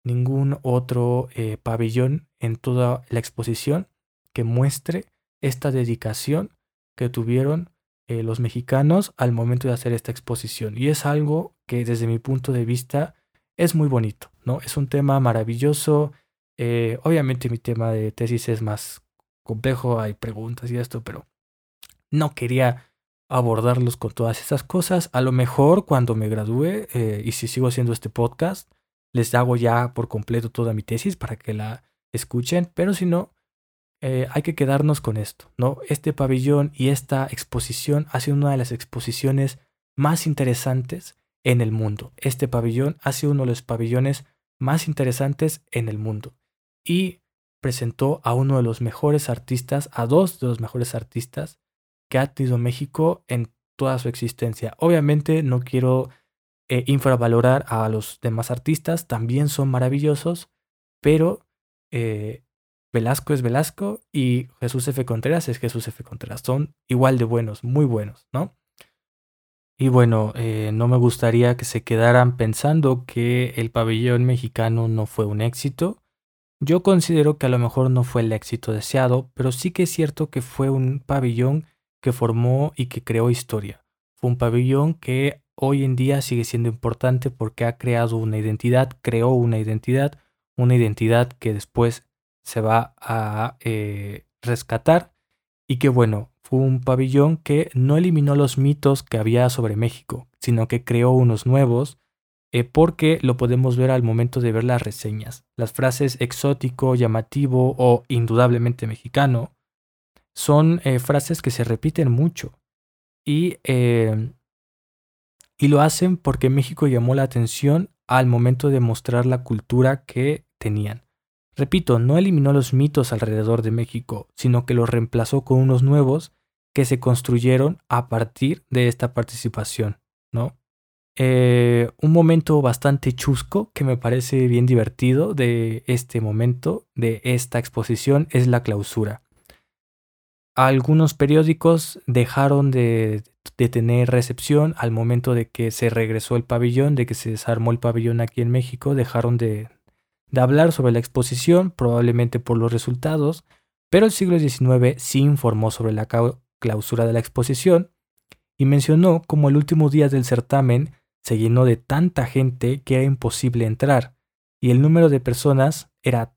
ningún otro eh, pabellón en toda la exposición que muestre esta dedicación que tuvieron eh, los mexicanos al momento de hacer esta exposición. Y es algo que desde mi punto de vista es muy bonito, ¿no? Es un tema maravilloso. Eh, obviamente mi tema de tesis es más complejo, hay preguntas y esto, pero no quería abordarlos con todas esas cosas. A lo mejor cuando me gradúe eh, y si sigo haciendo este podcast, les hago ya por completo toda mi tesis para que la escuchen, pero si no, eh, hay que quedarnos con esto, ¿no? Este pabellón y esta exposición ha sido una de las exposiciones más interesantes en el mundo. Este pabellón ha sido uno de los pabellones más interesantes en el mundo. Y presentó a uno de los mejores artistas, a dos de los mejores artistas que ha tenido México en toda su existencia. Obviamente no quiero eh, infravalorar a los demás artistas, también son maravillosos, pero eh, Velasco es Velasco y Jesús F. Contreras es Jesús F. Contreras. Son igual de buenos, muy buenos, ¿no? Y bueno, eh, no me gustaría que se quedaran pensando que el pabellón mexicano no fue un éxito. Yo considero que a lo mejor no fue el éxito deseado, pero sí que es cierto que fue un pabellón que formó y que creó historia. Fue un pabellón que hoy en día sigue siendo importante porque ha creado una identidad, creó una identidad, una identidad que después se va a eh, rescatar y que bueno, fue un pabellón que no eliminó los mitos que había sobre México, sino que creó unos nuevos, eh, porque lo podemos ver al momento de ver las reseñas. Las frases exótico, llamativo o indudablemente mexicano son eh, frases que se repiten mucho y, eh, y lo hacen porque México llamó la atención al momento de mostrar la cultura que tenían. Repito, no eliminó los mitos alrededor de México, sino que los reemplazó con unos nuevos que se construyeron a partir de esta participación, ¿no? Eh, un momento bastante chusco que me parece bien divertido de este momento, de esta exposición, es la clausura. Algunos periódicos dejaron de, tener recepción al momento de que se regresó el pabellón, de que se desarmó el pabellón aquí en México, dejaron de, de hablar sobre la exposición, probablemente por los resultados, pero el siglo XIX sí informó sobre la clausura de la exposición y mencionó como el último día del certamen se llenó de tanta gente que era imposible entrar y el número de personas era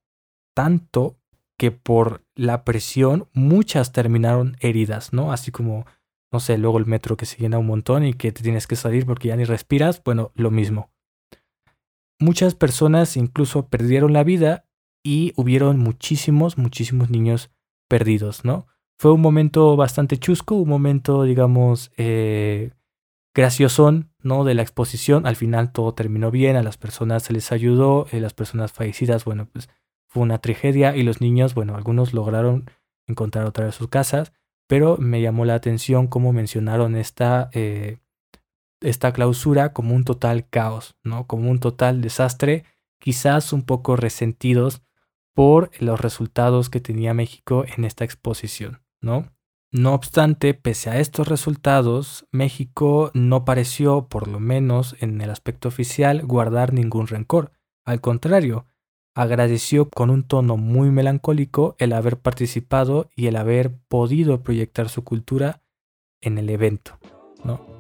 tanto que por la presión muchas terminaron heridas, ¿no? Así como, no sé, luego el metro que se llena un montón y que te tienes que salir porque ya ni respiras, bueno, lo mismo. Muchas personas incluso perdieron la vida y hubieron muchísimos, muchísimos niños perdidos, ¿no? Fue un momento bastante chusco, un momento, digamos, eh, graciosón, ¿no? De la exposición. Al final todo terminó bien, a las personas se les ayudó, eh, las personas fallecidas, bueno, pues una tragedia y los niños, bueno, algunos lograron encontrar otra vez sus casas, pero me llamó la atención cómo mencionaron esta, eh, esta clausura como un total caos, ¿no? Como un total desastre, quizás un poco resentidos por los resultados que tenía México en esta exposición, ¿no? No obstante, pese a estos resultados, México no pareció, por lo menos en el aspecto oficial, guardar ningún rencor. Al contrario, agradeció con un tono muy melancólico el haber participado y el haber podido proyectar su cultura en el evento, ¿no?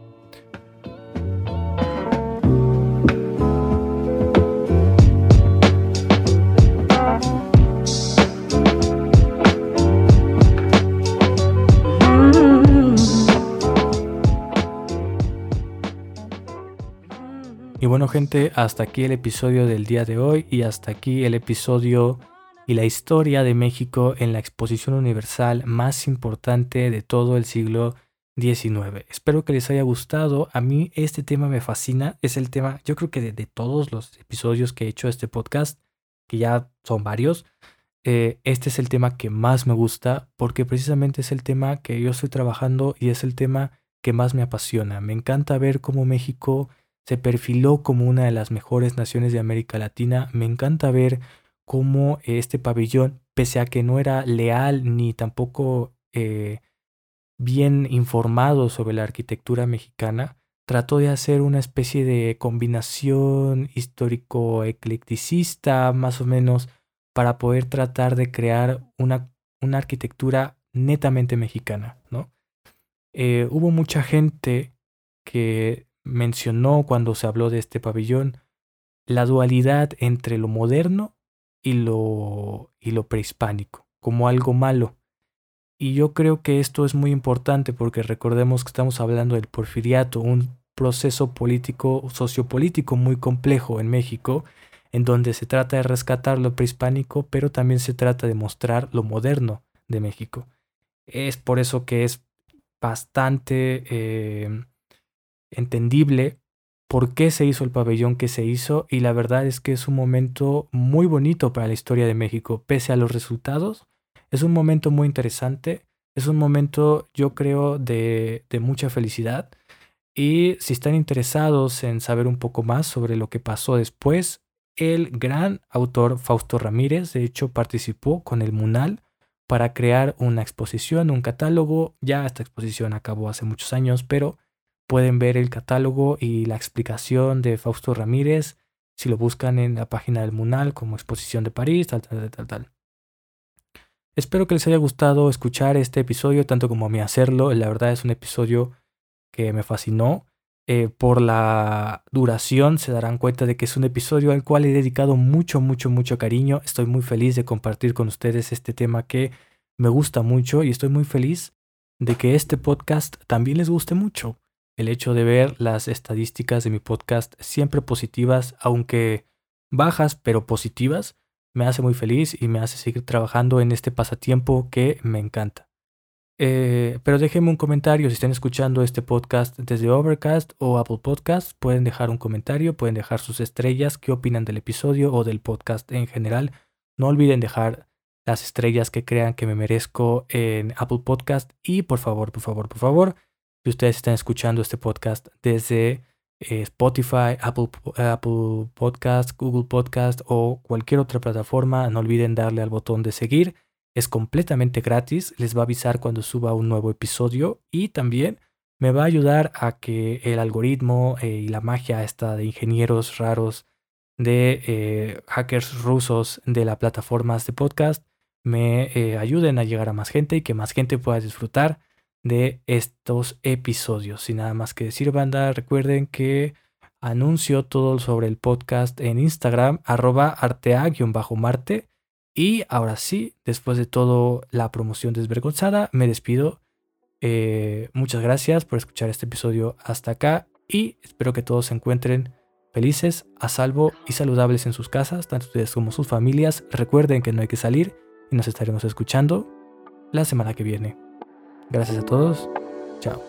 Bueno gente, hasta aquí el episodio del día de hoy y hasta aquí el episodio y la historia de México en la exposición universal más importante de todo el siglo XIX. Espero que les haya gustado. A mí este tema me fascina. Es el tema, yo creo que de, todos los episodios que he hecho este podcast, que ya son varios, eh, este es el tema que más me gusta porque precisamente es el tema que yo estoy trabajando y es el tema que más me apasiona. Me encanta ver cómo México se perfiló como una de las mejores naciones de América Latina. Me encanta ver cómo este pabellón, pese a que no era leal ni tampoco eh, bien informado sobre la arquitectura mexicana, trató de hacer una especie de combinación histórico-eclecticista, más o menos, para poder tratar de crear una, una arquitectura netamente mexicana, ¿no? Eh, hubo mucha gente que mencionó cuando se habló de este pabellón la dualidad entre lo moderno y lo, y lo prehispánico, como algo malo. Y yo creo que esto es muy importante porque recordemos que estamos hablando del porfiriato, un proceso político, sociopolítico muy complejo en México, en donde se trata de rescatar lo prehispánico, pero también se trata de mostrar lo moderno de México. Es por eso que es bastante eh, entendible por qué se hizo el pabellón que se hizo y la verdad es que es un momento muy bonito para la historia de México, pese a los resultados. Es un momento muy interesante, es un momento yo creo de, de mucha felicidad y si están interesados en saber un poco más sobre lo que pasó después, el gran autor Fausto Ramírez de hecho participó con el Munal para crear una exposición, un catálogo. Ya esta exposición acabó hace muchos años, pero pueden ver el catálogo y la explicación de Fausto Ramírez si lo buscan en la página del Munal como exposición de París, tal, tal, tal, tal. Espero que les haya gustado escuchar este episodio tanto como a mí hacerlo. La verdad es un episodio que me fascinó. Eh, por la duración se darán cuenta de que es un episodio al cual he dedicado mucho, mucho, mucho cariño. Estoy muy feliz de compartir con ustedes este tema que me gusta mucho y estoy muy feliz de que este podcast también les guste mucho. El hecho de ver las estadísticas de mi podcast siempre positivas, aunque bajas, pero positivas, me hace muy feliz y me hace seguir trabajando en este pasatiempo que me encanta. Eh, pero déjenme un comentario si están escuchando este podcast desde Overcast o Apple Podcast. Pueden dejar un comentario, pueden dejar sus estrellas, qué opinan del episodio o del podcast en general. No olviden dejar las estrellas que crean que me merezco en Apple Podcast. Y por favor, por favor, por favor, si ustedes están escuchando este podcast desde eh, Spotify, Apple, Apple Podcast, Google Podcast o cualquier otra plataforma, no olviden darle al botón de seguir. Es completamente gratis, les va a avisar cuando suba un nuevo episodio y también me va a ayudar a que el algoritmo eh, y la magia esta de ingenieros raros, de eh, hackers rusos de las plataformas de podcast, me ayuden a llegar a más gente y que más gente pueda disfrutar de estos episodios. Sin nada más que decir, banda, recuerden que anuncio todo sobre el podcast en Instagram, arroba artea-marte y ahora sí, después de todo la promoción desvergonzada, me despido. Eh, muchas gracias por escuchar este episodio hasta acá y espero que todos se encuentren felices, a salvo y saludables en sus casas, tanto ustedes como sus familias. Recuerden que no hay que salir y nos estaremos escuchando la semana que viene. Gracias a todos. Chao.